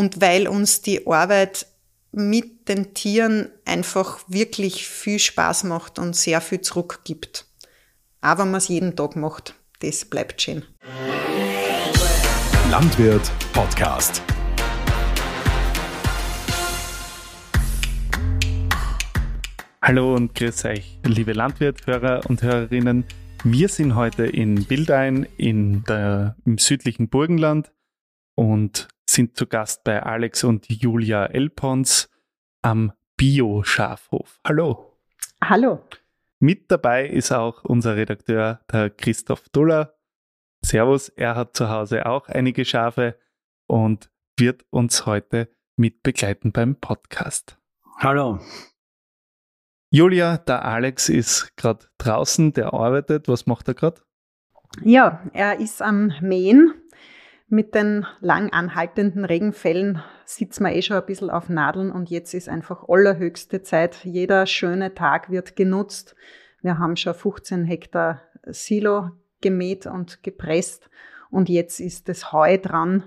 und weil uns die Arbeit mit den Tieren einfach wirklich viel Spaß macht und sehr viel zurückgibt. Auch wenn man es jeden Tag macht, das bleibt schön. Landwirt Podcast. Hallo und grüß euch, liebe Landwirthörer und Hörerinnen. Wir sind heute in Bildein in der, im südlichen Burgenland und sind zu Gast bei Alex und Julia Elpons am Bio-Schafhof. Hallo. Hallo. Mit dabei ist auch unser Redakteur, der Christoph Duller. Servus, er hat zu Hause auch einige Schafe und wird uns heute mit begleiten beim Podcast. Hallo. Julia, der Alex ist gerade draußen, der arbeitet. Was macht er gerade? Ja, er ist am Mähen mit den lang anhaltenden Regenfällen sitzen wir eh schon ein bisschen auf Nadeln und jetzt ist einfach allerhöchste Zeit. Jeder schöne Tag wird genutzt. Wir haben schon 15 Hektar Silo gemäht und gepresst und jetzt ist das Heu dran.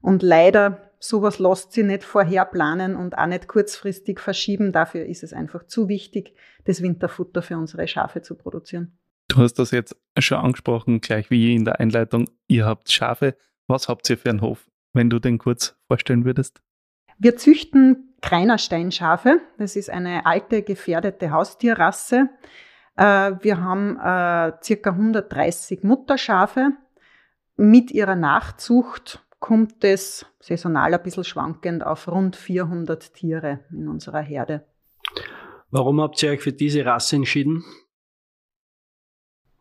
Und leider, sowas lässt sich nicht vorher planen und auch nicht kurzfristig verschieben. Dafür ist es einfach zu wichtig, das Winterfutter für unsere Schafe zu produzieren. Du hast das jetzt schon angesprochen, gleich wie in der Einleitung. Ihr habt Schafe. Was habt ihr für einen Hof, wenn du den kurz vorstellen würdest? Wir züchten Kreinersteinschafe. Das ist eine alte, gefährdete Haustierrasse. Äh, wir haben äh, circa 130 Mutterschafe. Mit ihrer Nachzucht kommt es saisonal ein bisschen schwankend auf rund 400 Tiere in unserer Herde. Warum habt ihr euch für diese Rasse entschieden?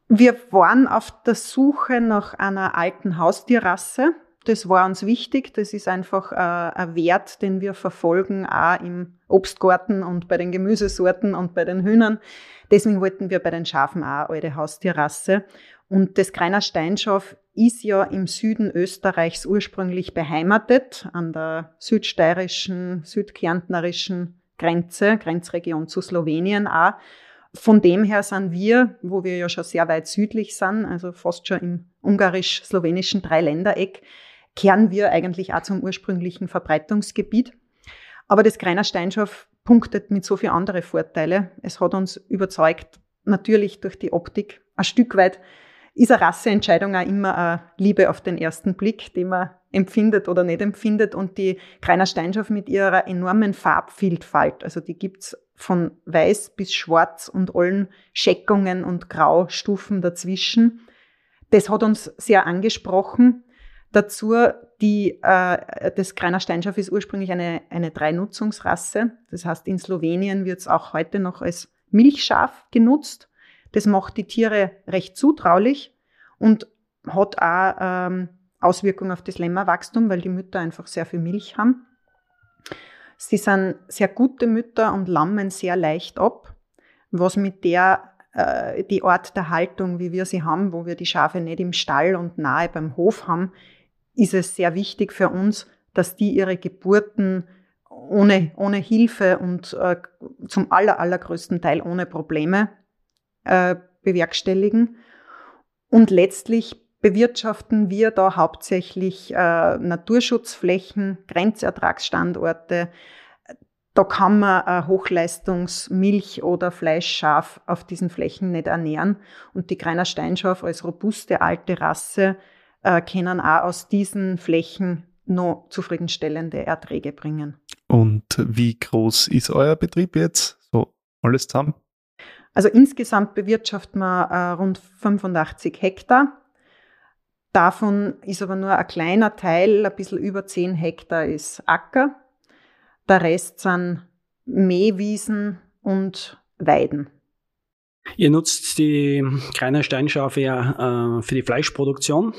Wir waren auf der Suche nach einer alten Haustierrasse. Das war uns wichtig. Das ist einfach äh, ein Wert, den wir verfolgen, auch im Obstgarten und bei den Gemüsesorten und bei den Hühnern. Deswegen wollten wir bei den Schafen auch eine alte Haustierrasse. Und das Greiner Steinschaf ist ja im Süden Österreichs ursprünglich beheimatet, an der südsteirischen, südkärntnerischen Grenze, Grenzregion zu Slowenien auch. Von dem her sind wir, wo wir ja schon sehr weit südlich sind, also fast schon im ungarisch-slowenischen Dreiländereck, kehren wir eigentlich auch zum ursprünglichen Verbreitungsgebiet. Aber das Greiner Steinschaf punktet mit so viel andere Vorteile. Es hat uns überzeugt, natürlich durch die Optik, ein Stück weit ist eine Rasseentscheidung auch immer eine Liebe auf den ersten Blick, die man empfindet oder nicht empfindet. Und die Greiner Steinschaf mit ihrer enormen Farbvielfalt, also die gibt's von weiß bis schwarz und allen Scheckungen und Graustufen dazwischen. Das hat uns sehr angesprochen. Dazu, die, äh, das Greiner Steinschaf ist ursprünglich eine, eine Dreinutzungsrasse. Das heißt, in Slowenien wird es auch heute noch als Milchschaf genutzt. Das macht die Tiere recht zutraulich und hat auch ähm, Auswirkungen auf das Lämmerwachstum, weil die Mütter einfach sehr viel Milch haben. Sie sind sehr gute Mütter und lammen sehr leicht ab, was mit der äh, die Art der Haltung, wie wir sie haben, wo wir die Schafe nicht im Stall und nahe beim Hof haben, ist es sehr wichtig für uns, dass die ihre Geburten ohne, ohne Hilfe und äh, zum aller, allergrößten Teil ohne Probleme äh, bewerkstelligen. Und letztlich bewirtschaften wir da hauptsächlich äh, Naturschutzflächen, Grenzertragsstandorte. Da kann man äh, Hochleistungsmilch oder Fleischschaf auf diesen Flächen nicht ernähren. Und die Greiner Steinschaf als robuste alte Rasse äh, können auch aus diesen Flächen noch zufriedenstellende Erträge bringen. Und wie groß ist euer Betrieb jetzt? So alles zusammen? Also insgesamt bewirtschaften wir äh, rund 85 Hektar. Davon ist aber nur ein kleiner Teil, ein bisschen über 10 Hektar ist Acker. Der Rest sind Mähwiesen und Weiden. Ihr nutzt die kleine Steinschafe ja äh, für die Fleischproduktion.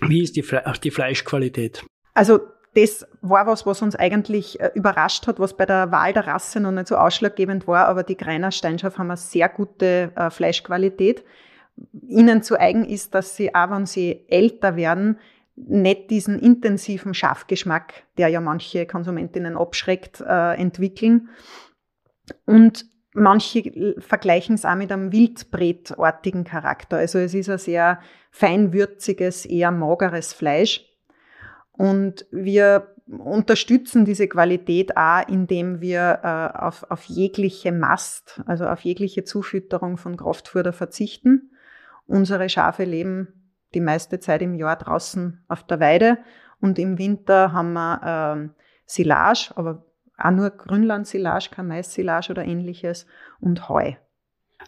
Wie ist die, Fle die Fleischqualität? Also das war was, was uns eigentlich äh, überrascht hat, was bei der Wahl der Rasse noch nicht so ausschlaggebend war, aber die Greiner Steinschaf haben eine sehr gute äh, Fleischqualität. Ihnen zu eigen ist, dass sie auch, wenn sie älter werden, nicht diesen intensiven Schafgeschmack, der ja manche Konsumentinnen abschreckt, äh, entwickeln. Und manche vergleichen es auch mit einem Wildbretartigen Charakter. Also es ist ein sehr feinwürziges, eher mageres Fleisch. Und wir unterstützen diese Qualität auch, indem wir äh, auf, auf jegliche Mast, also auf jegliche Zufütterung von Kraftfutter verzichten. Unsere Schafe leben die meiste Zeit im Jahr draußen auf der Weide und im Winter haben wir äh, Silage, aber auch nur Grünland-Silage, kein Mais-Silage oder ähnliches und Heu.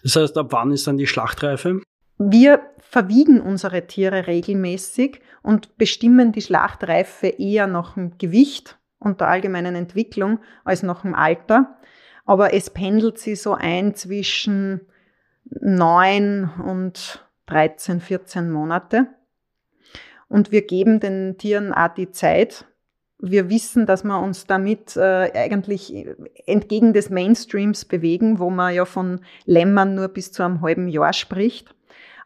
Das heißt, ab wann ist dann die Schlachtreife? Wir verwiegen unsere Tiere regelmäßig und bestimmen die Schlachtreife eher nach dem Gewicht und der allgemeinen Entwicklung als nach dem Alter. Aber es pendelt sich so ein zwischen neun und 13, 14 Monate. Und wir geben den Tieren auch die Zeit. Wir wissen, dass wir uns damit äh, eigentlich entgegen des Mainstreams bewegen, wo man ja von Lämmern nur bis zu einem halben Jahr spricht.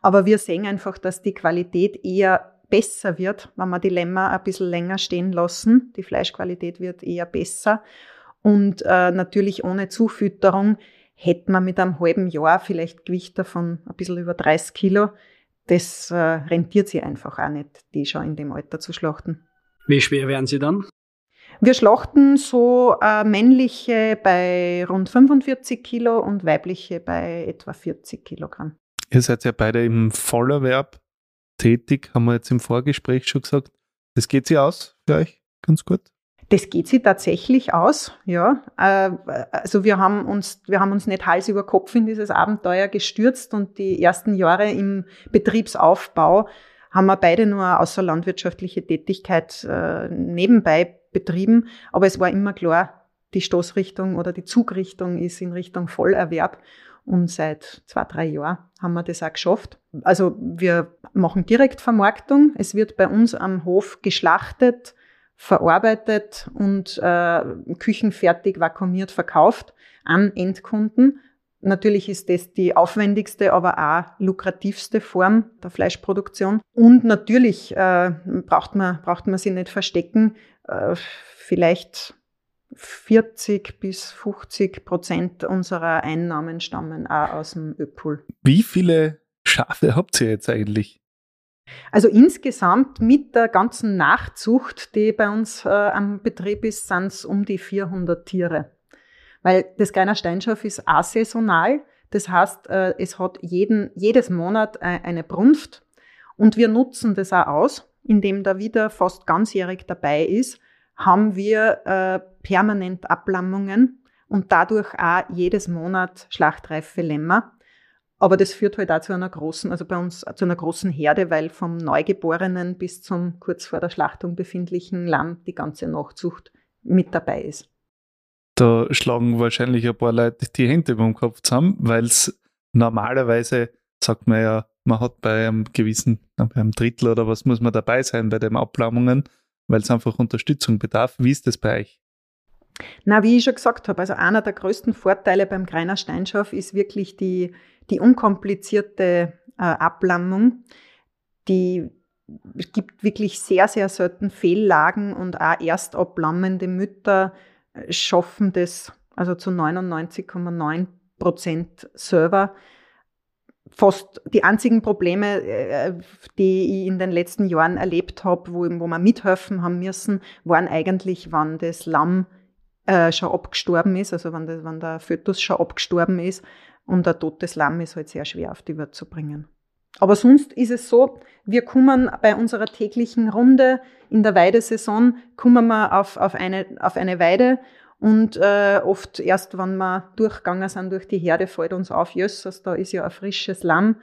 Aber wir sehen einfach, dass die Qualität eher besser wird, wenn wir die Lämmer ein bisschen länger stehen lassen. Die Fleischqualität wird eher besser. Und äh, natürlich ohne Zufütterung hätte man mit einem halben Jahr vielleicht Gewichte von ein bisschen über 30 Kilo. Das äh, rentiert sich einfach auch nicht, die schon in dem Alter zu schlachten. Wie schwer werden sie dann? Wir schlachten so äh, männliche bei rund 45 Kilo und weibliche bei etwa 40 Kilogramm. Ihr seid ja beide im Vollerwerb tätig, haben wir jetzt im Vorgespräch schon gesagt. Das geht sich aus für euch ganz gut? Das geht sich tatsächlich aus, ja. Äh, also wir haben uns, wir haben uns nicht Hals über Kopf in dieses Abenteuer gestürzt und die ersten Jahre im Betriebsaufbau haben wir beide nur außerlandwirtschaftliche Tätigkeit äh, nebenbei betrieben. Aber es war immer klar, die Stoßrichtung oder die Zugrichtung ist in Richtung Vollerwerb. Und seit zwei, drei Jahren haben wir das auch geschafft. Also wir machen Direktvermarktung. Es wird bei uns am Hof geschlachtet, verarbeitet und äh, küchenfertig vakuumiert verkauft an Endkunden. Natürlich ist das die aufwendigste, aber auch lukrativste Form der Fleischproduktion. Und natürlich äh, braucht, man, braucht man sie nicht verstecken. Äh, vielleicht 40 bis 50 Prozent unserer Einnahmen stammen auch aus dem Öpool. Wie viele Schafe habt ihr jetzt eigentlich? Also insgesamt mit der ganzen Nachzucht, die bei uns äh, am Betrieb ist, sind es um die 400 Tiere. Weil das Greiner Steinschaf ist asaisonal. Das heißt, äh, es hat jeden, jedes Monat äh, eine Brunft. Und wir nutzen das auch aus, indem da wieder fast ganzjährig dabei ist haben wir äh, permanent Ablammungen und dadurch auch jedes Monat schlachtreife Lämmer. Aber das führt halt auch zu einer großen, also bei uns zu einer großen Herde, weil vom Neugeborenen bis zum kurz vor der Schlachtung befindlichen Lamm die ganze Nachzucht mit dabei ist. Da schlagen wahrscheinlich ein paar Leute die Hände über den Kopf zusammen, weil es normalerweise, sagt man ja, man hat bei einem gewissen, bei einem Drittel oder was muss man dabei sein bei den Ablammungen weil es einfach Unterstützung bedarf. Wie ist das bei euch? Na, wie ich schon gesagt habe, also einer der größten Vorteile beim Greiner Steinschaf ist wirklich die, die unkomplizierte äh, Ablammung. Die gibt wirklich sehr, sehr selten Fehllagen und auch erst ablammende Mütter äh, schaffen das also zu 99,9 Prozent selber fast die einzigen Probleme, äh, die ich in den letzten Jahren erlebt habe, wo, wo wir mithelfen haben müssen, waren eigentlich, wann das Lamm äh, schon abgestorben ist, also wenn, das, wenn der Fötus schon abgestorben ist und ein totes Lamm ist halt sehr schwer auf die Welt zu bringen. Aber sonst ist es so, wir kommen bei unserer täglichen Runde in der Weidesaison, kommen wir auf, auf, eine, auf eine Weide und äh, oft erst, wenn wir durchgegangen sind durch die Herde, fällt uns auf, jösses, da ist ja ein frisches Lamm.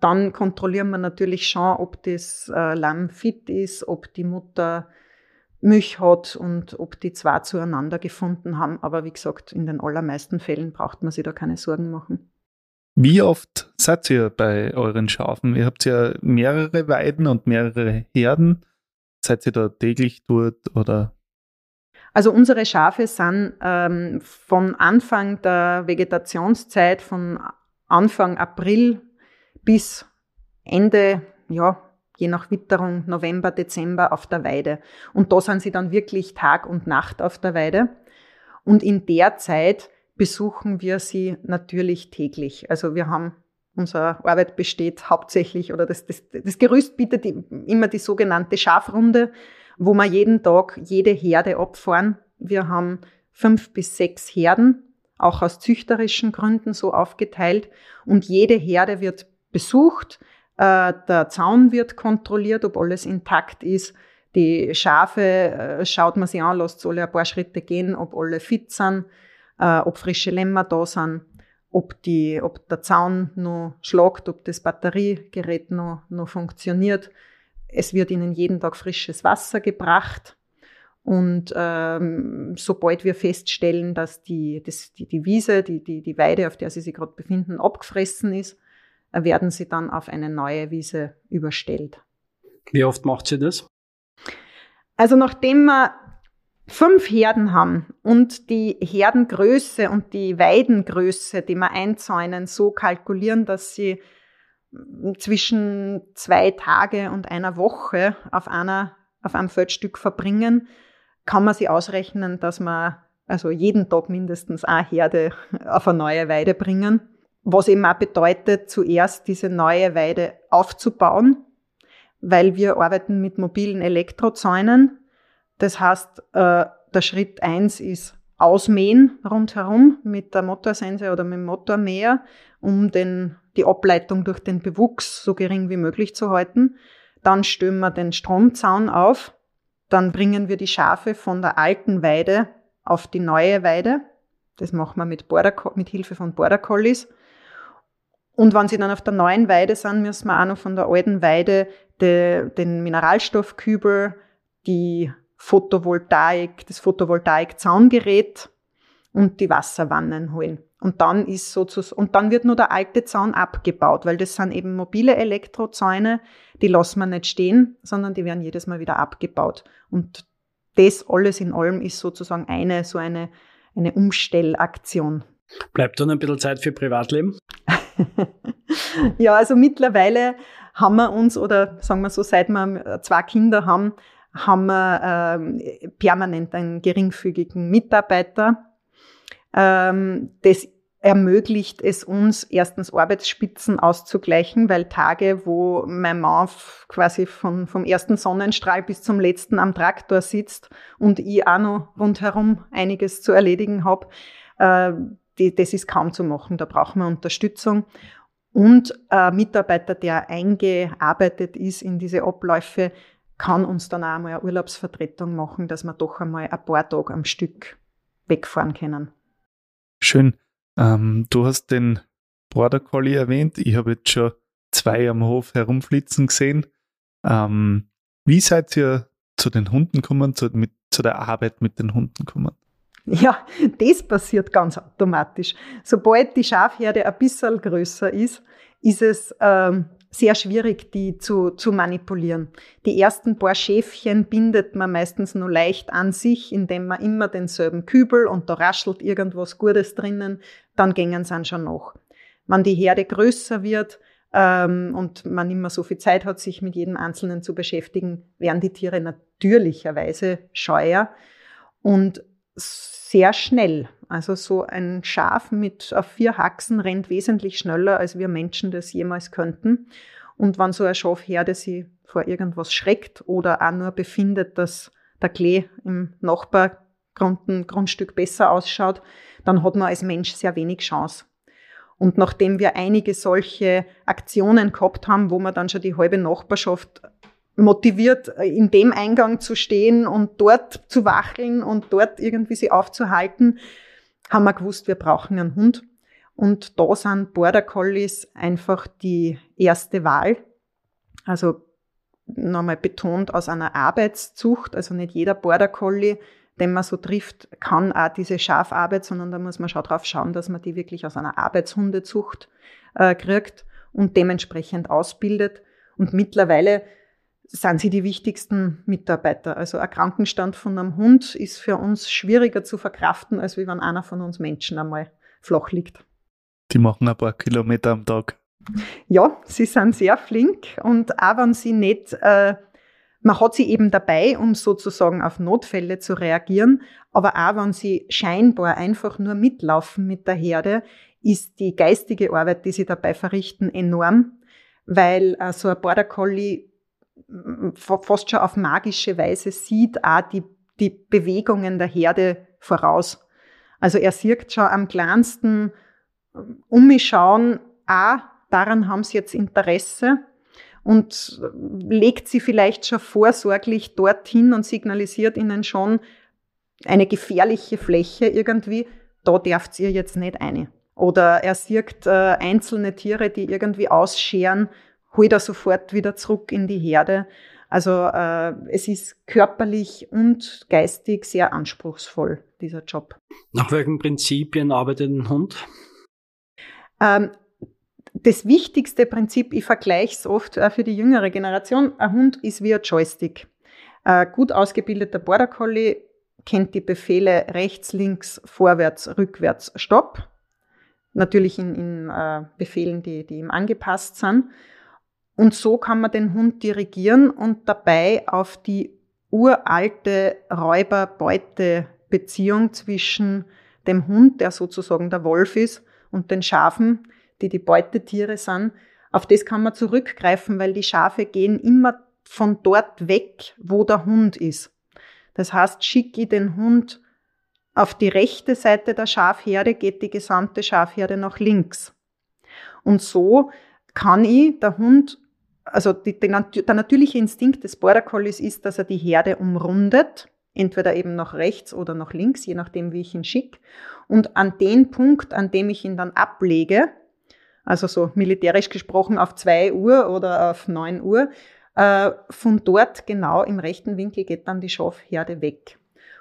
Dann kontrollieren wir natürlich schon, ob das äh, Lamm fit ist, ob die Mutter Milch hat und ob die zwei zueinander gefunden haben. Aber wie gesagt, in den allermeisten Fällen braucht man sich da keine Sorgen machen. Wie oft seid ihr bei euren Schafen? Ihr habt ja mehrere Weiden und mehrere Herden. Seid ihr da täglich dort oder also unsere Schafe sind ähm, von Anfang der Vegetationszeit, von Anfang April bis Ende, ja, je nach Witterung, November, Dezember auf der Weide. Und da sind sie dann wirklich Tag und Nacht auf der Weide. Und in der Zeit besuchen wir sie natürlich täglich. Also wir haben Unsere Arbeit besteht hauptsächlich oder das, das, das Gerüst bietet immer die sogenannte Schafrunde wo wir jeden Tag jede Herde abfahren. Wir haben fünf bis sechs Herden, auch aus züchterischen Gründen so aufgeteilt. Und jede Herde wird besucht. Äh, der Zaun wird kontrolliert, ob alles intakt ist. Die Schafe äh, schaut man sich an, lässt alle ein paar Schritte gehen, ob alle fit sind, äh, ob frische Lämmer da sind, ob, die, ob der Zaun noch schlagt, ob das Batteriegerät noch, noch funktioniert. Es wird ihnen jeden Tag frisches Wasser gebracht. Und ähm, sobald wir feststellen, dass die, das, die, die Wiese, die, die, die Weide, auf der sie sich gerade befinden, abgefressen ist, werden sie dann auf eine neue Wiese überstellt. Wie oft macht sie das? Also nachdem wir fünf Herden haben und die Herdengröße und die Weidengröße, die wir einzäunen, so kalkulieren, dass sie zwischen zwei Tage und einer Woche auf einer auf einem Feldstück verbringen, kann man sich ausrechnen, dass man also jeden Tag mindestens eine Herde auf eine neue Weide bringen. Was eben auch bedeutet, zuerst diese neue Weide aufzubauen, weil wir arbeiten mit mobilen Elektrozäunen. Das heißt, äh, der Schritt eins ist Ausmähen rundherum mit der Motorsense oder mit dem Motormäher, um den, die Ableitung durch den Bewuchs so gering wie möglich zu halten. Dann stellen wir den Stromzaun auf dann bringen wir die Schafe von der alten Weide auf die neue Weide. Das machen wir mit, Border, mit Hilfe von Border Collies. Und wenn sie dann auf der neuen Weide sind, müssen wir auch noch von der alten Weide de, den Mineralstoffkübel, die Photovoltaik, das Photovoltaik-Zaungerät und die Wasserwannen holen. Und dann ist sozusagen, und dann wird nur der alte Zaun abgebaut, weil das sind eben mobile Elektrozäune, die lassen wir nicht stehen, sondern die werden jedes Mal wieder abgebaut. Und das alles in allem ist sozusagen eine, so eine, eine Umstellaktion. Bleibt dann ein bisschen Zeit für Privatleben? ja, also mittlerweile haben wir uns, oder sagen wir so, seit wir zwei Kinder haben, haben wir äh, permanent einen geringfügigen Mitarbeiter das ermöglicht es uns, erstens Arbeitsspitzen auszugleichen, weil Tage, wo mein Mann quasi von, vom ersten Sonnenstrahl bis zum letzten am Traktor sitzt und ich auch noch rundherum einiges zu erledigen habe, äh, das ist kaum zu machen. Da brauchen wir Unterstützung. Und ein Mitarbeiter, der eingearbeitet ist in diese Abläufe, kann uns dann auch einmal eine Urlaubsvertretung machen, dass wir doch einmal ein paar Tage am Stück wegfahren können. Schön. Ähm, du hast den Border Collie erwähnt. Ich habe jetzt schon zwei am Hof herumflitzen gesehen. Ähm, wie seid ihr zu den Hunden gekommen, zu, mit, zu der Arbeit mit den Hunden gekommen? Ja, das passiert ganz automatisch. Sobald die Schafherde ein bisschen größer ist, ist es ähm, sehr schwierig, die zu, zu manipulieren. Die ersten paar Schäfchen bindet man meistens nur leicht an sich, indem man immer denselben Kübel und da raschelt irgendwas Gutes drinnen, dann gängen sie schon nach. Wenn die Herde größer wird ähm, und man immer so viel Zeit hat, sich mit jedem Einzelnen zu beschäftigen, werden die Tiere natürlicherweise scheuer und sehr schnell. Also so ein Schaf mit auf vier Haxen rennt wesentlich schneller, als wir Menschen das jemals könnten. Und wenn so ein Schafherde sie vor irgendwas schreckt oder auch nur befindet, dass der Klee im Nachbargrundstück besser ausschaut, dann hat man als Mensch sehr wenig Chance. Und nachdem wir einige solche Aktionen gehabt haben, wo man dann schon die halbe Nachbarschaft motiviert, äh, in dem Eingang zu stehen und dort zu wacheln und dort irgendwie sie aufzuhalten, haben wir gewusst, wir brauchen einen Hund. Und da sind Border Collies einfach die erste Wahl. Also nochmal betont aus einer Arbeitszucht. Also nicht jeder Border Collie, den man so trifft, kann auch diese Schafarbeit, sondern da muss man schon drauf schauen, dass man die wirklich aus einer Arbeitshundezucht äh, kriegt und dementsprechend ausbildet. Und mittlerweile sind sie die wichtigsten Mitarbeiter. Also ein Krankenstand von einem Hund ist für uns schwieriger zu verkraften, als wenn einer von uns Menschen einmal flach liegt. Die machen ein paar Kilometer am Tag. Ja, sie sind sehr flink und auch wenn sie nicht, äh, man hat sie eben dabei, um sozusagen auf Notfälle zu reagieren, aber auch wenn sie scheinbar einfach nur mitlaufen mit der Herde, ist die geistige Arbeit, die sie dabei verrichten, enorm, weil äh, so ein Border Collie fast schon auf magische Weise sieht auch die, die Bewegungen der Herde voraus. Also er sieht schon am kleinsten um mich schauen, ah, daran haben sie jetzt Interesse und legt sie vielleicht schon vorsorglich dorthin und signalisiert ihnen schon eine gefährliche Fläche irgendwie, da darf ihr jetzt nicht eine. Oder er sieht äh, einzelne Tiere, die irgendwie ausscheren, holt er sofort wieder zurück in die Herde. Also äh, es ist körperlich und geistig sehr anspruchsvoll, dieser Job. Nach welchen Prinzipien arbeitet ein Hund? Ähm, das wichtigste Prinzip, ich vergleiche es oft auch für die jüngere Generation, ein Hund ist wie ein Joystick. Ein gut ausgebildeter Border Collie kennt die Befehle rechts, links, vorwärts, rückwärts, stopp. Natürlich in, in äh, Befehlen, die, die ihm angepasst sind. Und so kann man den Hund dirigieren und dabei auf die uralte Räuber-Beute-Beziehung zwischen dem Hund, der sozusagen der Wolf ist, und den Schafen, die die Beutetiere sind, auf das kann man zurückgreifen, weil die Schafe gehen immer von dort weg, wo der Hund ist. Das heißt, schicke ich den Hund auf die rechte Seite der Schafherde, geht die gesamte Schafherde nach links. Und so kann ich, der Hund also die, die, der natürliche Instinkt des Border Collies ist, dass er die Herde umrundet, entweder eben nach rechts oder nach links, je nachdem, wie ich ihn schicke. Und an den Punkt, an dem ich ihn dann ablege, also so militärisch gesprochen auf zwei Uhr oder auf neun Uhr, äh, von dort genau im rechten Winkel geht dann die Schafherde weg.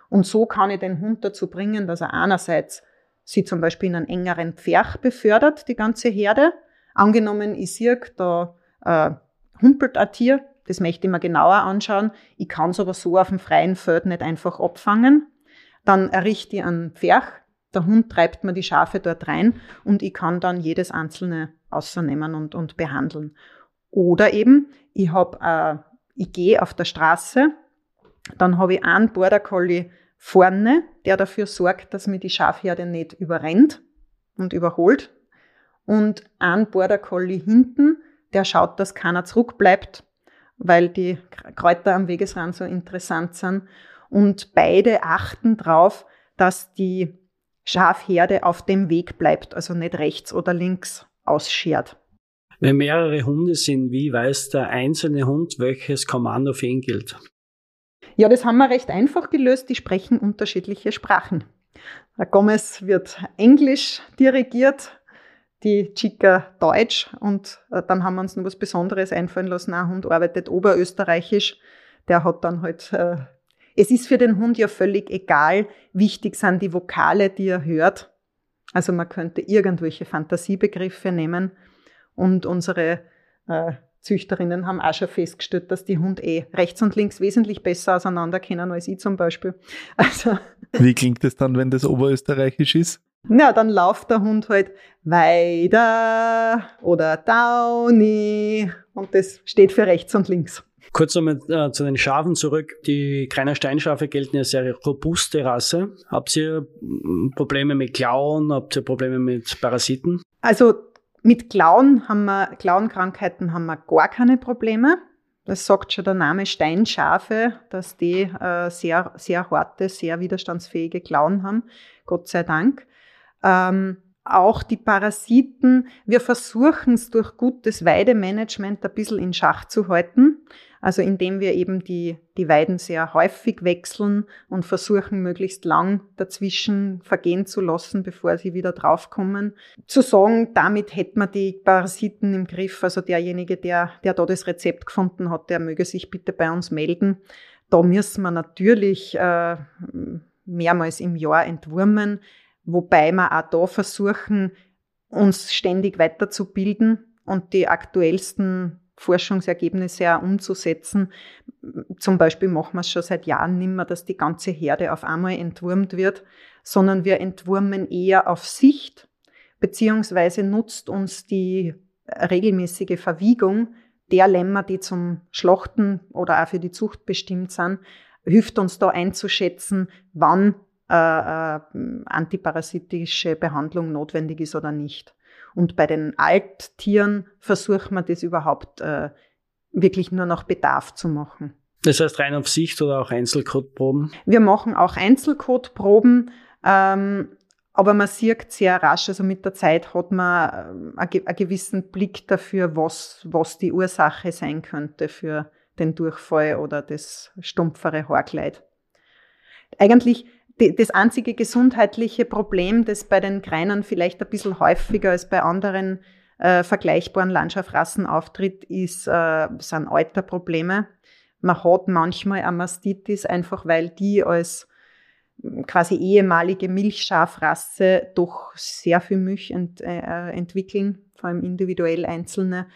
Und so kann ich den Hund dazu bringen, dass er einerseits sie zum Beispiel in einen engeren Pferch befördert, die ganze Herde. Angenommen, ich sehe, da äh, humpelt ein Tier, das möchte ich mir genauer anschauen. Ich kann es aber so auf dem freien Feld nicht einfach abfangen. Dann errichte ich einen Pferch, der Hund treibt mir die Schafe dort rein und ich kann dann jedes einzelne ausnehmen und, und behandeln. Oder eben, ich, hab, äh, ich gehe auf der Straße, dann habe ich einen Border Collie vorne, der dafür sorgt, dass mir die Schafherde nicht überrennt und überholt. Und einen Border Collie hinten, der schaut, dass keiner zurückbleibt, weil die Kräuter am Wegesrand so interessant sind. Und beide achten darauf, dass die Schafherde auf dem Weg bleibt, also nicht rechts oder links ausschert. Wenn mehrere Hunde sind, wie weiß der einzelne Hund, welches Kommando für ihn gilt? Ja, das haben wir recht einfach gelöst. Die sprechen unterschiedliche Sprachen. Der Gomez wird Englisch dirigiert, die Chica Deutsch und äh, dann haben wir uns noch was Besonderes einfallen lassen. Ein Hund arbeitet Oberösterreichisch. Der hat dann halt, äh, es ist für den Hund ja völlig egal. Wichtig sind die Vokale, die er hört. Also man könnte irgendwelche Fantasiebegriffe nehmen und unsere äh, Züchterinnen haben auch schon festgestellt, dass die Hund eh rechts und links wesentlich besser auseinander kennen als ich zum Beispiel. Also, Wie klingt es dann, wenn das Oberösterreichisch ist? Na, dann lauft der Hund halt weiter oder Downy und das steht für rechts und links. Kurz nochmal äh, zu den Schafen zurück. Die Kreiner Steinschafe gelten als sehr robuste Rasse. Habt ihr hm, Probleme mit Klauen? Habt ihr Probleme mit Parasiten? Also mit Klauen haben wir, Klauenkrankheiten haben wir gar keine Probleme. Das sagt schon der Name Steinschafe, dass die äh, sehr, sehr harte, sehr widerstandsfähige Klauen haben. Gott sei Dank. Ähm, auch die Parasiten, wir versuchen es durch gutes Weidemanagement ein bisschen in Schach zu halten. Also indem wir eben die, die Weiden sehr häufig wechseln und versuchen, möglichst lang dazwischen vergehen zu lassen, bevor sie wieder draufkommen. Zu sagen, damit hätte man die Parasiten im Griff. Also derjenige, der, der da das Rezept gefunden hat, der möge sich bitte bei uns melden. Da müssen wir natürlich äh, mehrmals im Jahr entwurmen wobei wir auch da versuchen, uns ständig weiterzubilden und die aktuellsten Forschungsergebnisse auch umzusetzen. Zum Beispiel machen wir es schon seit Jahren nicht mehr, dass die ganze Herde auf einmal entwurmt wird, sondern wir entwurmen eher auf Sicht, beziehungsweise nutzt uns die regelmäßige Verwiegung der Lämmer, die zum Schlachten oder auch für die Zucht bestimmt sind, hilft uns da einzuschätzen, wann äh, äh, antiparasitische Behandlung notwendig ist oder nicht. Und bei den Alttieren versucht man das überhaupt äh, wirklich nur nach Bedarf zu machen. Das heißt rein auf Sicht oder auch Einzelkotproben? Wir machen auch Einzelkotproben, ähm, aber man sieht sehr rasch, also mit der Zeit hat man äh, einen gewissen Blick dafür, was, was die Ursache sein könnte für den Durchfall oder das stumpfere Haarkleid. Eigentlich das einzige gesundheitliche Problem, das bei den Kreinern vielleicht ein bisschen häufiger als bei anderen äh, vergleichbaren Landschaftsrassen auftritt, ist, äh, sind Alterprobleme. Man hat manchmal eine Mastitis, einfach weil die als quasi ehemalige Milchschafrasse doch sehr viel Milch ent, äh, entwickeln, vor allem individuell einzelne.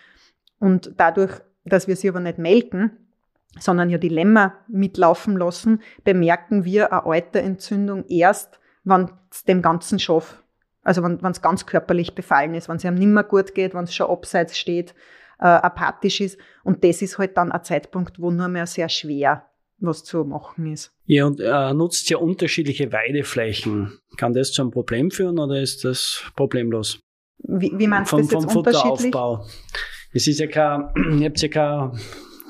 Und dadurch, dass wir sie aber nicht melken, sondern ja die Lämmer mitlaufen lassen, bemerken wir eine alte Entzündung erst, wenn es dem ganzen Schaf, also wenn es ganz körperlich befallen ist, wenn es ihm nicht mehr gut geht, wenn es schon abseits steht, äh, apathisch ist. Und das ist halt dann ein Zeitpunkt, wo nur mehr sehr schwer was zu machen ist. Ja, und äh, nutzt ja unterschiedliche Weideflächen. Kann das zu einem Problem führen oder ist das problemlos? Wie, wie meinst du das jetzt vom unterschiedlich? Futteraufbau. Es ist ja kein, ihr habt ja keine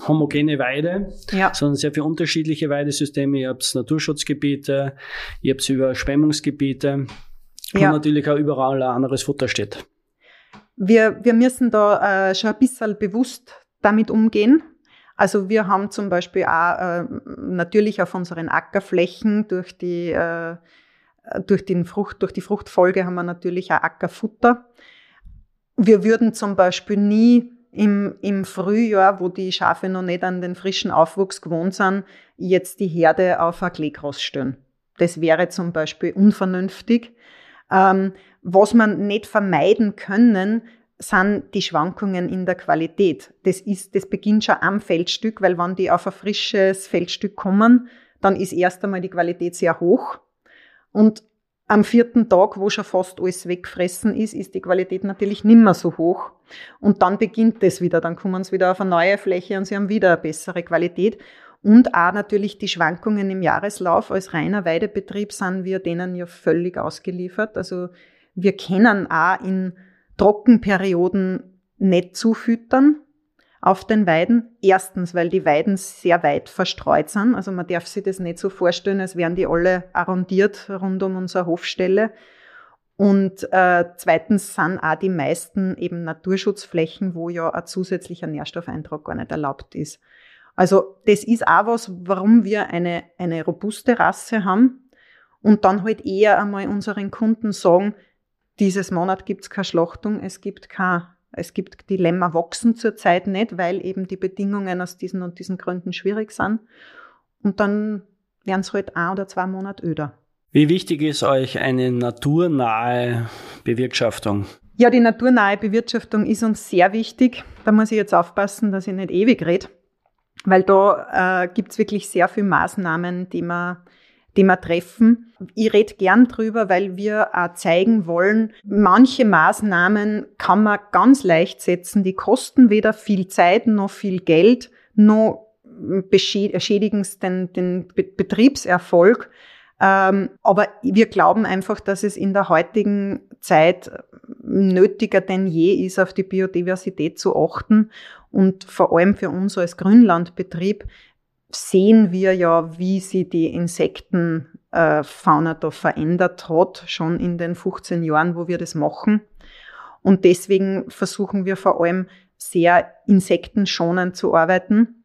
homogene Weide, ja. sondern sehr viele unterschiedliche Weidesysteme. Ihr habt Naturschutzgebiete, ihr habt Überschwemmungsgebiete und ja. natürlich auch überall ein anderes Futter steht. Wir, wir müssen da äh, schon ein bisschen bewusst damit umgehen. Also wir haben zum Beispiel auch äh, natürlich auf unseren Ackerflächen durch die, äh, durch, den Frucht, durch die Fruchtfolge haben wir natürlich auch Ackerfutter. Wir würden zum Beispiel nie im, im Frühjahr, wo die Schafe noch nicht an den frischen Aufwuchs gewohnt sind, jetzt die Herde auf ein Kleegras stellen. Das wäre zum Beispiel unvernünftig. Ähm, was man nicht vermeiden können, sind die Schwankungen in der Qualität. Das ist, das beginnt schon am Feldstück, weil wenn die auf ein frisches Feldstück kommen, dann ist erst einmal die Qualität sehr hoch. Und am vierten Tag, wo schon fast alles weggefressen ist, ist die Qualität natürlich nimmer so hoch. Und dann beginnt es wieder. Dann kommen sie wieder auf eine neue Fläche und sie haben wieder eine bessere Qualität. Und auch natürlich die Schwankungen im Jahreslauf. Als reiner Weidebetrieb sind wir denen ja völlig ausgeliefert. Also wir kennen auch in Trockenperioden nicht zufüttern auf den Weiden. Erstens, weil die Weiden sehr weit verstreut sind. Also man darf sich das nicht so vorstellen, als wären die alle arrondiert rund um unsere Hofstelle. Und äh, zweitens sind auch die meisten eben Naturschutzflächen, wo ja ein zusätzlicher Nährstoffeintrag gar nicht erlaubt ist. Also das ist auch was, warum wir eine, eine robuste Rasse haben und dann halt eher einmal unseren Kunden sagen, dieses Monat gibt es keine Schlachtung, es gibt kein, es gibt die Lämmer wachsen zurzeit nicht, weil eben die Bedingungen aus diesen und diesen Gründen schwierig sind. Und dann werden es halt ein oder zwei Monate öder. Wie wichtig ist euch eine naturnahe Bewirtschaftung? Ja, die naturnahe Bewirtschaftung ist uns sehr wichtig. Da muss ich jetzt aufpassen, dass ich nicht ewig rede, weil da äh, gibt es wirklich sehr viele Maßnahmen, die man die wir treffen. Ich rede gern drüber, weil wir auch zeigen wollen, manche Maßnahmen kann man ganz leicht setzen, die kosten weder viel Zeit noch viel Geld, noch beschädigen den, den Betriebserfolg. Ähm, aber wir glauben einfach, dass es in der heutigen Zeit nötiger denn je ist, auf die Biodiversität zu achten und vor allem für uns als Grünlandbetrieb sehen wir ja, wie sie die Insektenfauna da verändert hat, schon in den 15 Jahren, wo wir das machen. Und deswegen versuchen wir vor allem sehr insektenschonend zu arbeiten,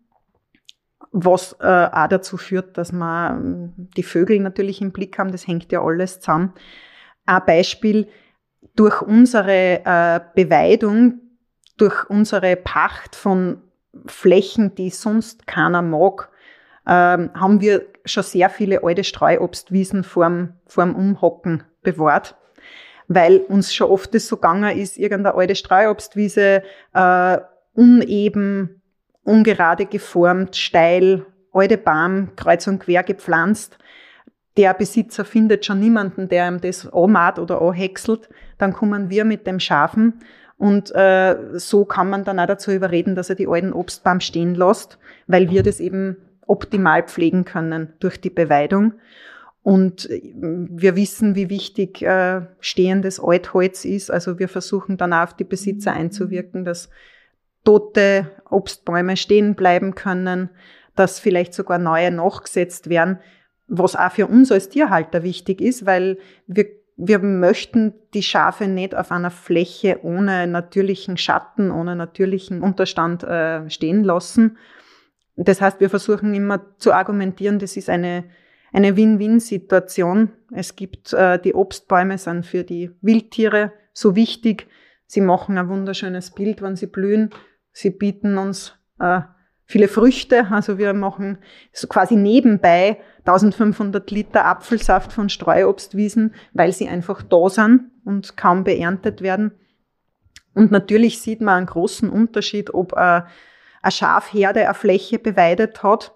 was äh, auch dazu führt, dass wir ähm, die Vögel natürlich im Blick haben. Das hängt ja alles zusammen. Ein Beispiel, durch unsere äh, Beweidung, durch unsere Pacht von Flächen, die sonst keiner mag, ähm, haben wir schon sehr viele alte Streuobstwiesen vorm, vorm Umhocken bewahrt, weil uns schon oft das so gegangen ist, irgendeine alte Streuobstwiese äh, uneben, ungerade geformt, steil, alte Baum, kreuz und quer gepflanzt. Der Besitzer findet schon niemanden, der ihm das anmaht oder anhäckselt. Dann kommen wir mit dem Schafen und äh, so kann man dann auch dazu überreden, dass er die alten Obstbaum stehen lässt, weil wir das eben optimal pflegen können durch die Beweidung. Und äh, wir wissen, wie wichtig äh, stehendes Altholz ist. Also wir versuchen dann auch auf die Besitzer einzuwirken, dass tote Obstbäume stehen bleiben können, dass vielleicht sogar neue nachgesetzt werden, was auch für uns als Tierhalter wichtig ist, weil wir, wir möchten die Schafe nicht auf einer Fläche ohne natürlichen Schatten, ohne natürlichen Unterstand äh, stehen lassen. Das heißt, wir versuchen immer zu argumentieren, das ist eine, eine Win-Win-Situation. Es gibt, äh, die Obstbäume sind für die Wildtiere so wichtig. Sie machen ein wunderschönes Bild, wenn sie blühen. Sie bieten uns äh, viele Früchte. Also wir machen so quasi nebenbei 1500 Liter Apfelsaft von Streuobstwiesen, weil sie einfach da sind und kaum beerntet werden. Und natürlich sieht man einen großen Unterschied, ob äh, eine Schafherde eine Fläche beweidet hat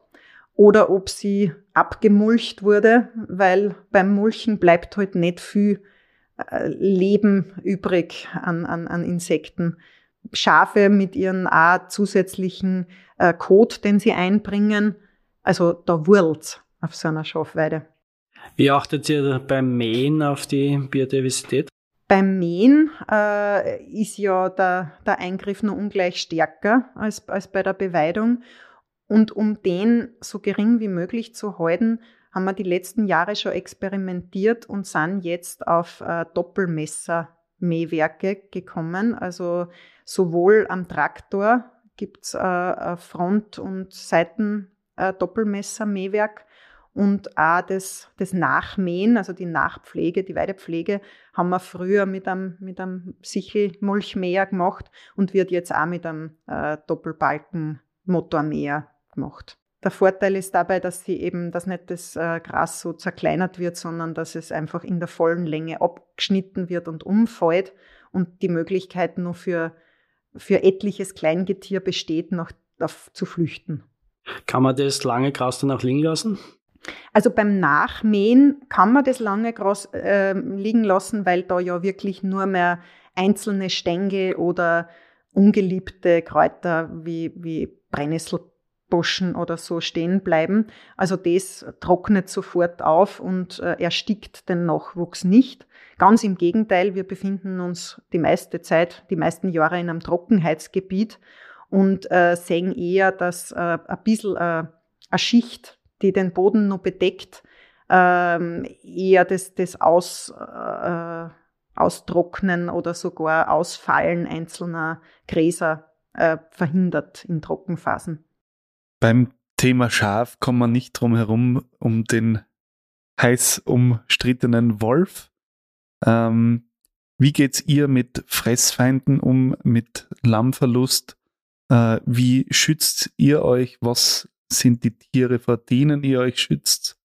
oder ob sie abgemulcht wurde, weil beim Mulchen bleibt halt nicht viel äh, Leben übrig an, an, an Insekten. Schafe mit ihren auch zusätzlichen äh, Kot, den sie einbringen. Also da wurzelt's auf so einer Schafweide. Wie achtet ihr beim Mähen auf die Biodiversität? Beim Mähen äh, ist ja der, der Eingriff nur ungleich stärker als, als bei der Beweidung. Und um den so gering wie möglich zu halten, haben wir die letzten Jahre schon experimentiert und sind jetzt auf äh, Doppelmesser Mähwerke gekommen. Also sowohl am Traktor gibt es äh, Front- und Seiten-Doppelmesser-Mähwerk und auch das, das Nachmähen, also die Nachpflege, die Weidepflege, haben wir früher mit einem, mit einem Sichelmulchmäher gemacht und wird jetzt auch mit einem äh, Doppelbalken-Motormäher gemacht. Der Vorteil ist dabei, dass sie eben, dass nicht das äh, Gras so zerkleinert wird, sondern dass es einfach in der vollen Länge abgeschnitten wird und umfällt und die Möglichkeit nur für, für etliches Kleingetier besteht, noch auf, zu flüchten. Kann man das lange Gras dann auch liegen lassen? Also beim Nachmähen kann man das lange Gras äh, liegen lassen, weil da ja wirklich nur mehr einzelne Stängel oder ungeliebte Kräuter wie, wie Brennnessel Buschen oder so stehen bleiben. Also das trocknet sofort auf und äh, erstickt den Nachwuchs nicht. Ganz im Gegenteil, wir befinden uns die meiste Zeit, die meisten Jahre in einem Trockenheitsgebiet und äh, sehen eher, dass äh, ein bisschen äh, eine Schicht, die den Boden nur bedeckt, ähm, eher das, das Aus, äh, Austrocknen oder sogar Ausfallen einzelner Gräser äh, verhindert in Trockenphasen. Beim Thema Schaf kommt man nicht drum herum um den heiß umstrittenen Wolf. Ähm, wie geht's ihr mit Fressfeinden um, mit Lammverlust? Äh, wie schützt ihr euch? Was sind die Tiere, vor denen ihr euch schützt?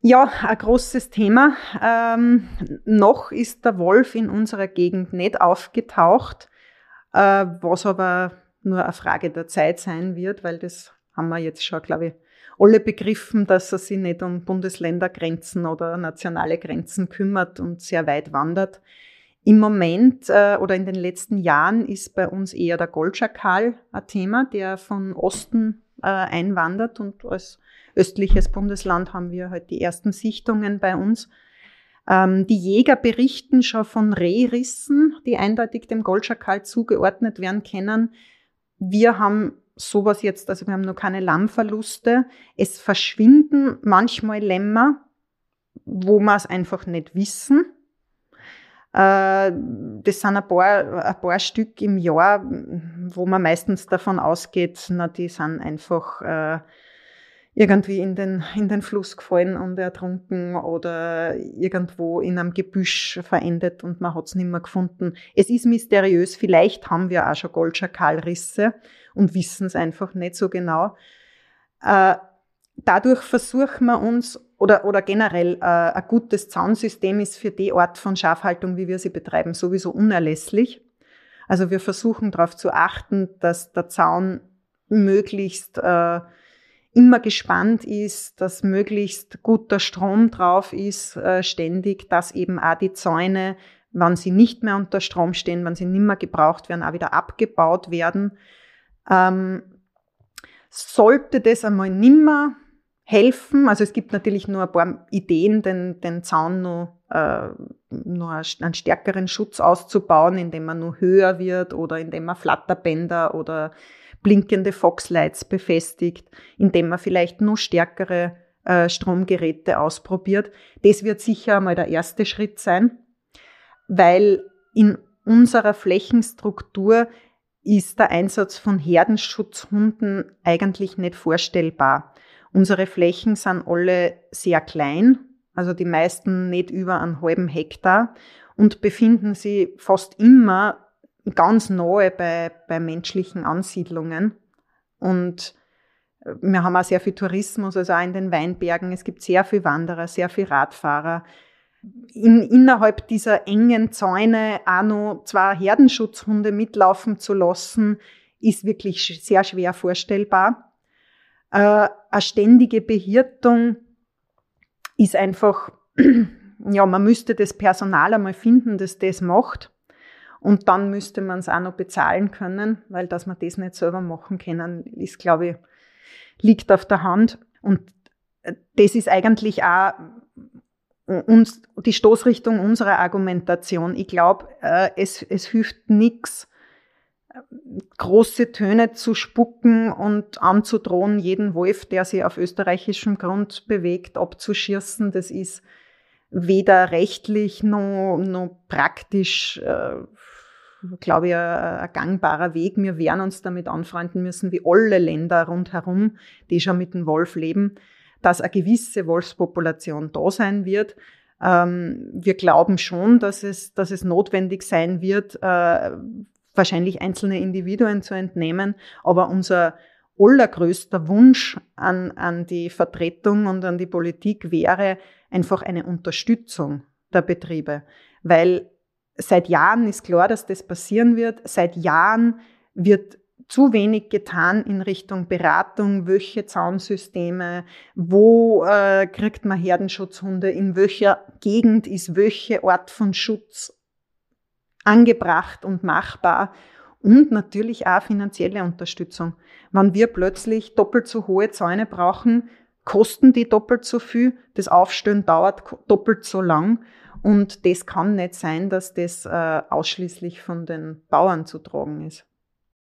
Ja, ein großes Thema. Ähm, noch ist der Wolf in unserer Gegend nicht aufgetaucht, äh, was aber nur eine Frage der Zeit sein wird, weil das haben wir jetzt schon, glaube ich, alle begriffen, dass er sich nicht um Bundesländergrenzen oder nationale Grenzen kümmert und sehr weit wandert. Im Moment äh, oder in den letzten Jahren ist bei uns eher der Goldschakal ein Thema, der von Osten äh, einwandert und als östliches Bundesland haben wir halt die ersten Sichtungen bei uns. Ähm, die Jäger berichten schon von Rehrissen, die eindeutig dem Goldschakal zugeordnet werden können. Wir haben sowas jetzt, also wir haben noch keine Lammverluste. Es verschwinden manchmal Lämmer, wo wir es einfach nicht wissen. Äh, das sind ein paar, ein paar Stück im Jahr, wo man meistens davon ausgeht, na, die sind einfach äh, irgendwie in den, in den Fluss gefallen und ertrunken oder irgendwo in einem Gebüsch verendet und man hat es nicht mehr gefunden. Es ist mysteriös, vielleicht haben wir auch schon Goldschakalrisse und wissen es einfach nicht so genau. Äh, dadurch versuchen wir uns, oder, oder generell äh, ein gutes Zaunsystem ist für die Art von Schafhaltung, wie wir sie betreiben, sowieso unerlässlich. Also wir versuchen darauf zu achten, dass der Zaun möglichst äh, immer gespannt ist, dass möglichst guter Strom drauf ist, äh, ständig, dass eben auch die Zäune, wenn sie nicht mehr unter Strom stehen, wenn sie nicht mehr gebraucht werden, auch wieder abgebaut werden. Ähm, sollte das einmal nimmer helfen, also es gibt natürlich nur ein paar Ideen, den, den Zaun noch äh, nur einen stärkeren Schutz auszubauen, indem man nur höher wird oder indem man Flatterbänder oder blinkende Foxlights befestigt, indem man vielleicht nur stärkere äh, Stromgeräte ausprobiert. Das wird sicher einmal der erste Schritt sein, weil in unserer Flächenstruktur ist der Einsatz von Herdenschutzhunden eigentlich nicht vorstellbar. Unsere Flächen sind alle sehr klein, also die meisten nicht über einen halben Hektar und befinden sich fast immer ganz nahe bei, bei menschlichen Ansiedlungen. Und wir haben auch sehr viel Tourismus, also auch in den Weinbergen. Es gibt sehr viel Wanderer, sehr viel Radfahrer. In, innerhalb dieser engen Zäune auch noch zwei Herdenschutzhunde mitlaufen zu lassen, ist wirklich sehr schwer vorstellbar. Äh, eine ständige Behirtung ist einfach, ja, man müsste das Personal einmal finden, das das macht. Und dann müsste man es auch noch bezahlen können, weil dass man das nicht selber machen können, ist, glaube ich, liegt auf der Hand. Und das ist eigentlich auch uns, die Stoßrichtung unserer Argumentation. Ich glaube, äh, es, es hilft nichts, große Töne zu spucken und anzudrohen, jeden Wolf, der sich auf österreichischem Grund bewegt, abzuschießen. Das ist weder rechtlich noch, noch praktisch, äh, glaube ich, ein, ein gangbarer Weg. Wir werden uns damit anfreunden müssen, wie alle Länder rundherum, die schon mit dem Wolf leben, dass eine gewisse Wolfspopulation da sein wird. Ähm, wir glauben schon, dass es, dass es notwendig sein wird, äh, wahrscheinlich einzelne Individuen zu entnehmen, aber unser allergrößter Wunsch an, an die Vertretung und an die Politik wäre einfach eine Unterstützung der Betriebe, weil seit Jahren ist klar, dass das passieren wird. Seit Jahren wird zu wenig getan in Richtung Beratung, welche Zaunsysteme, wo äh, kriegt man Herdenschutzhunde, in welcher Gegend ist welche Art von Schutz angebracht und machbar und natürlich auch finanzielle Unterstützung. Wenn wir plötzlich doppelt so hohe Zäune brauchen, kosten die doppelt so viel, das Aufstellen dauert doppelt so lang und das kann nicht sein, dass das äh, ausschließlich von den Bauern zu tragen ist.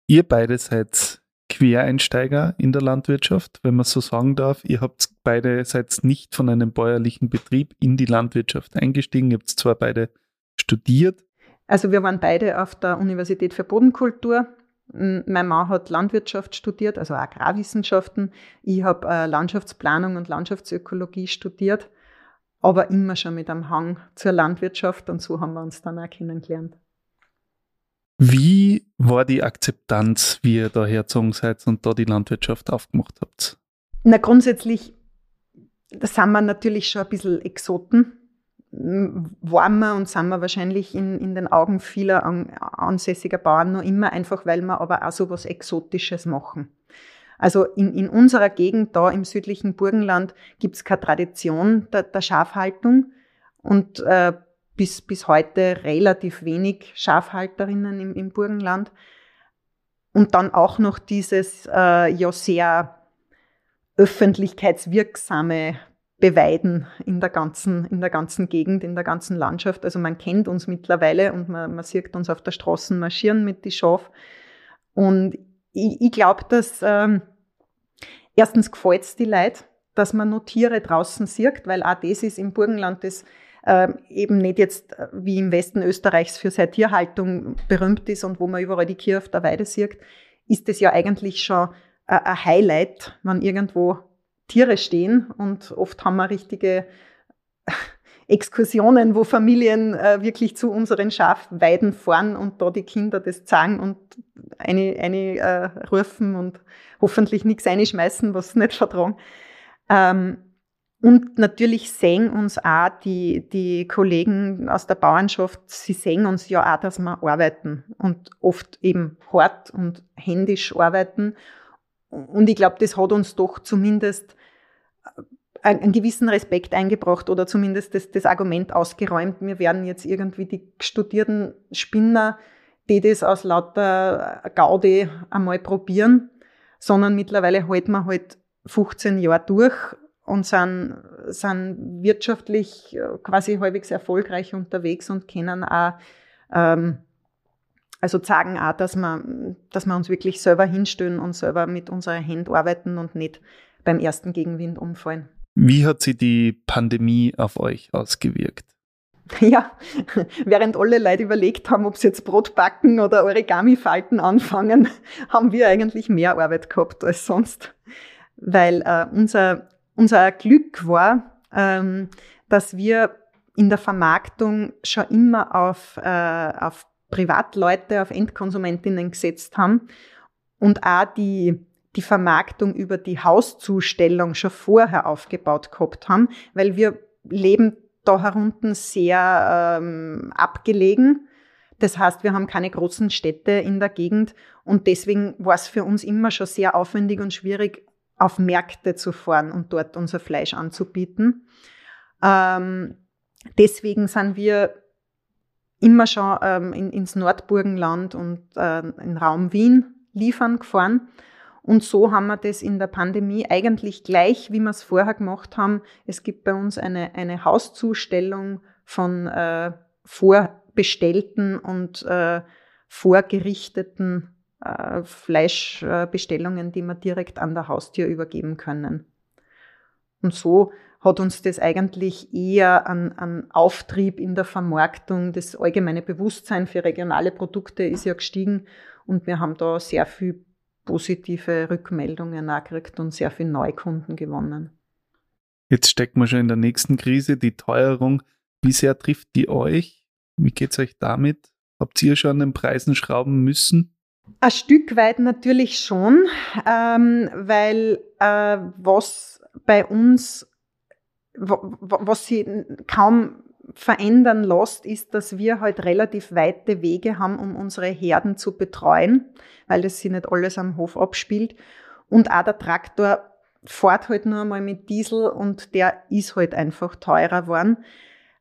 Ihr beide seid Quereinsteiger in der Landwirtschaft, wenn man so sagen darf. Ihr habt beide seid nicht von einem bäuerlichen Betrieb in die Landwirtschaft eingestiegen. Ihr habt zwar beide studiert, also wir waren beide auf der Universität für Bodenkultur. Mein Mann hat Landwirtschaft studiert, also Agrarwissenschaften. Ich habe äh, Landschaftsplanung und Landschaftsökologie studiert, aber immer schon mit einem Hang zur Landwirtschaft und so haben wir uns dann auch kennengelernt. Wie war die Akzeptanz, wie ihr da hergezogen seid und da die Landwirtschaft aufgemacht habt? Na, grundsätzlich, da sind wir natürlich schon ein bisschen Exoten waren wir und sind wir wahrscheinlich in, in den Augen vieler an, ansässiger Bauern noch immer, einfach weil wir aber auch so was Exotisches machen. Also in, in unserer Gegend, da im südlichen Burgenland, gibt's keine Tradition der, der Schafhaltung und äh, bis, bis heute relativ wenig Schafhalterinnen im, im Burgenland. Und dann auch noch dieses äh, ja sehr öffentlichkeitswirksame beweiden in der ganzen, in der ganzen Gegend, in der ganzen Landschaft. Also man kennt uns mittlerweile und man, man sieht uns auf der Straße marschieren mit die Schaf. Und ich, ich glaube, dass ähm, erstens gefällt es die Leute, dass man nur Tiere draußen sieht, weil auch das ist im Burgenland das äh, eben nicht jetzt äh, wie im Westen Österreichs für seine Tierhaltung berühmt ist und wo man überall die Kühe auf der Weide sieht, ist das ja eigentlich schon äh, ein Highlight, wenn irgendwo Tiere stehen und oft haben wir richtige Exkursionen, wo Familien äh, wirklich zu unseren Schafweiden fahren und da die Kinder das sagen und eine, eine äh, rufen und hoffentlich nichts einschmeißen, was sie nicht vertragen. Ähm, und natürlich sehen uns auch die, die Kollegen aus der Bauernschaft, sie sehen uns ja auch, dass wir arbeiten und oft eben hart und händisch arbeiten. Und ich glaube, das hat uns doch zumindest einen gewissen Respekt eingebracht oder zumindest das, das Argument ausgeräumt, wir werden jetzt irgendwie die studierten Spinner, die das aus lauter Gaudi einmal probieren, sondern mittlerweile halten wir halt 15 Jahre durch und sind sind wirtschaftlich äh, quasi halbwegs erfolgreich unterwegs und können auch, ähm, also sagen auch, dass wir, dass wir uns wirklich selber hinstellen und selber mit unserer Hand arbeiten und nicht beim ersten Gegenwind umfallen. Wie hat sich die Pandemie auf euch ausgewirkt? Ja, während alle Leute überlegt haben, ob sie jetzt Brot backen oder Origami-Falten anfangen, haben wir eigentlich mehr Arbeit gehabt als sonst. Weil äh, unser, unser Glück war, ähm, dass wir in der Vermarktung schon immer auf, äh, auf Privatleute, auf Endkonsumentinnen gesetzt haben und auch die, die Vermarktung über die Hauszustellung schon vorher aufgebaut gehabt haben, weil wir leben da herunten sehr ähm, abgelegen. Das heißt, wir haben keine großen Städte in der Gegend und deswegen war es für uns immer schon sehr aufwendig und schwierig, auf Märkte zu fahren und dort unser Fleisch anzubieten. Ähm, deswegen sind wir immer schon ähm, in, ins Nordburgenland und äh, in Raum Wien liefern gefahren. Und so haben wir das in der Pandemie eigentlich gleich, wie wir es vorher gemacht haben. Es gibt bei uns eine, eine Hauszustellung von äh, vorbestellten und äh, vorgerichteten äh, Fleischbestellungen, die wir direkt an der Haustür übergeben können. Und so hat uns das eigentlich eher an, an Auftrieb in der Vermarktung, das allgemeine Bewusstsein für regionale Produkte ist ja gestiegen und wir haben da sehr viel positive Rückmeldungen gekriegt und sehr viele Neukunden gewonnen. Jetzt stecken wir schon in der nächsten Krise, die Teuerung. Wie sehr trifft die euch? Wie geht es euch damit? Habt ihr schon an den Preisen schrauben müssen? Ein Stück weit natürlich schon, ähm, weil äh, was bei uns, was sie kaum verändern lässt, ist, dass wir halt relativ weite Wege haben, um unsere Herden zu betreuen, weil das sich nicht alles am Hof abspielt. Und auch der Traktor fährt halt nur einmal mit Diesel und der ist halt einfach teurer geworden.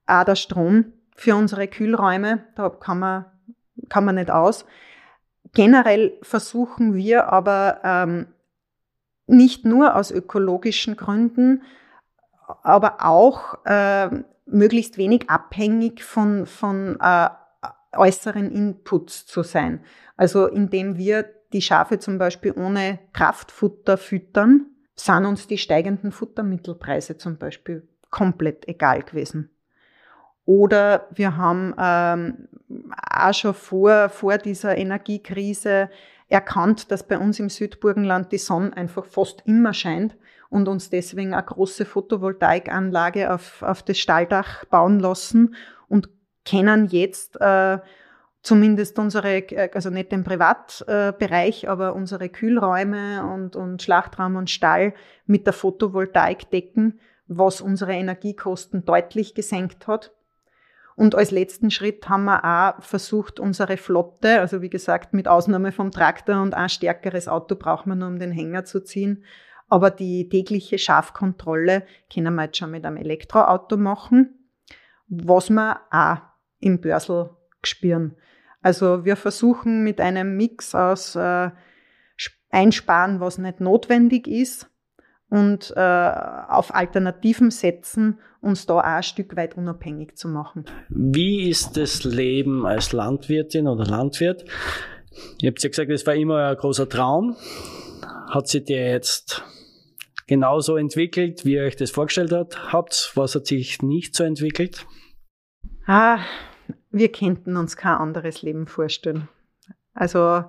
Auch der Strom für unsere Kühlräume, da kann man, kann man nicht aus. Generell versuchen wir aber ähm, nicht nur aus ökologischen Gründen, aber auch äh, möglichst wenig abhängig von, von äh, äußeren Inputs zu sein. Also indem wir die Schafe zum Beispiel ohne Kraftfutter füttern, sind uns die steigenden Futtermittelpreise zum Beispiel komplett egal gewesen. Oder wir haben ähm, auch schon vor, vor dieser Energiekrise erkannt, dass bei uns im Südburgenland die Sonne einfach fast immer scheint und uns deswegen eine große Photovoltaikanlage auf, auf das Stalldach bauen lassen und kennen jetzt äh, zumindest unsere, also nicht den Privatbereich, äh, aber unsere Kühlräume und, und Schlachtraum und Stall mit der Photovoltaik decken, was unsere Energiekosten deutlich gesenkt hat. Und als letzten Schritt haben wir auch versucht, unsere Flotte, also wie gesagt, mit Ausnahme vom Traktor und ein stärkeres Auto brauchen wir nur, um den Hänger zu ziehen. Aber die tägliche Schafkontrolle können wir jetzt schon mit einem Elektroauto machen, was wir auch im Börsel spüren. Also wir versuchen mit einem Mix aus äh, Einsparen, was nicht notwendig ist, und äh, auf Alternativen setzen, uns da auch ein Stück weit unabhängig zu machen. Wie ist das Leben als Landwirtin oder Landwirt? Ihr habt ja gesagt, es war immer ein großer Traum. Hat sich der jetzt genauso entwickelt, wie ihr euch das vorgestellt habt? Was hat sich nicht so entwickelt? Ah, wir könnten uns kein anderes Leben vorstellen. Also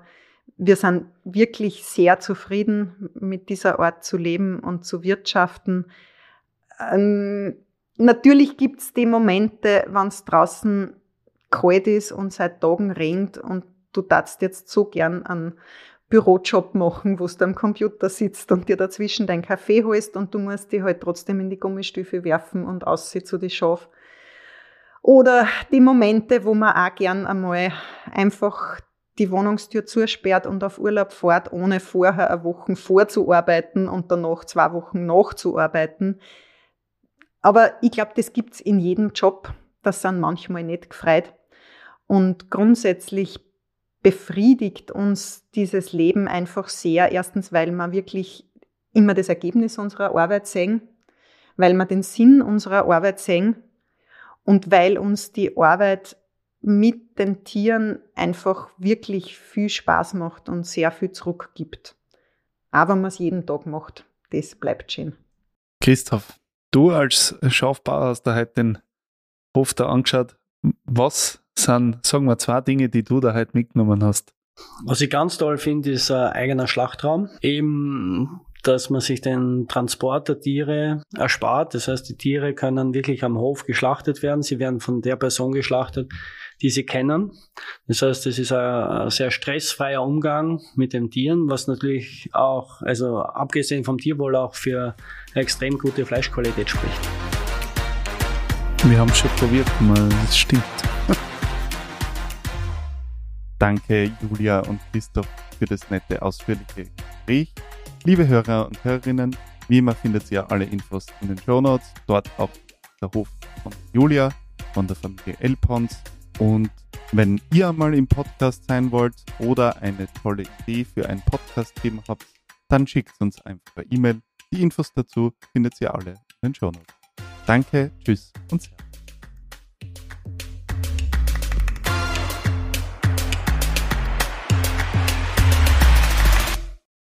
wir sind wirklich sehr zufrieden mit dieser Art zu leben und zu wirtschaften. Ähm, natürlich gibt's die Momente, wenn es draußen kalt ist und seit Tagen regnet und du darfst jetzt so gern einen Bürojob machen, wo du am Computer sitzt und dir dazwischen deinen Kaffee holst und du musst dich halt trotzdem in die Gummistiefel werfen und aussehen zu die Schaf. Oder die Momente, wo man auch gern einmal einfach die Wohnungstür zusperrt und auf Urlaub fährt, ohne vorher eine Woche vorzuarbeiten und danach zwei Wochen nachzuarbeiten. Aber ich glaube, das gibt's in jedem Job. Das sind manchmal nicht gefreut. Und grundsätzlich befriedigt uns dieses Leben einfach sehr. Erstens, weil wir wirklich immer das Ergebnis unserer Arbeit sehen, weil wir den Sinn unserer Arbeit sehen und weil uns die Arbeit mit den Tieren einfach wirklich viel Spaß macht und sehr viel zurückgibt. Aber wenn man es jeden Tag macht, das bleibt schön. Christoph, du als Schafbauer hast da heute den Hof da angeschaut. Was sind, sagen wir, zwei Dinge, die du da heute mitgenommen hast? Was ich ganz toll finde, ist ein eigener Schlachtraum. Eben, dass man sich den Transport der Tiere erspart. Das heißt, die Tiere können wirklich am Hof geschlachtet werden. Sie werden von der Person geschlachtet, die sie kennen. Das heißt, es ist ein sehr stressfreier Umgang mit den Tieren, was natürlich auch, also abgesehen vom Tierwohl auch für eine extrem gute Fleischqualität spricht. Wir haben es schon probiert, mal, das stimmt. Danke Julia und Christoph für das nette, ausführliche Gespräch. Liebe Hörer und Hörerinnen, wie immer findet ihr alle Infos in den Show Notes. Dort auch der Hof von Julia von der Familie Elpons. Und wenn ihr mal im Podcast sein wollt oder eine tolle Idee für ein Podcast-Thema habt, dann schickt uns einfach per E-Mail. Die Infos dazu findet ihr alle in den Show Notes. Danke, tschüss und servus.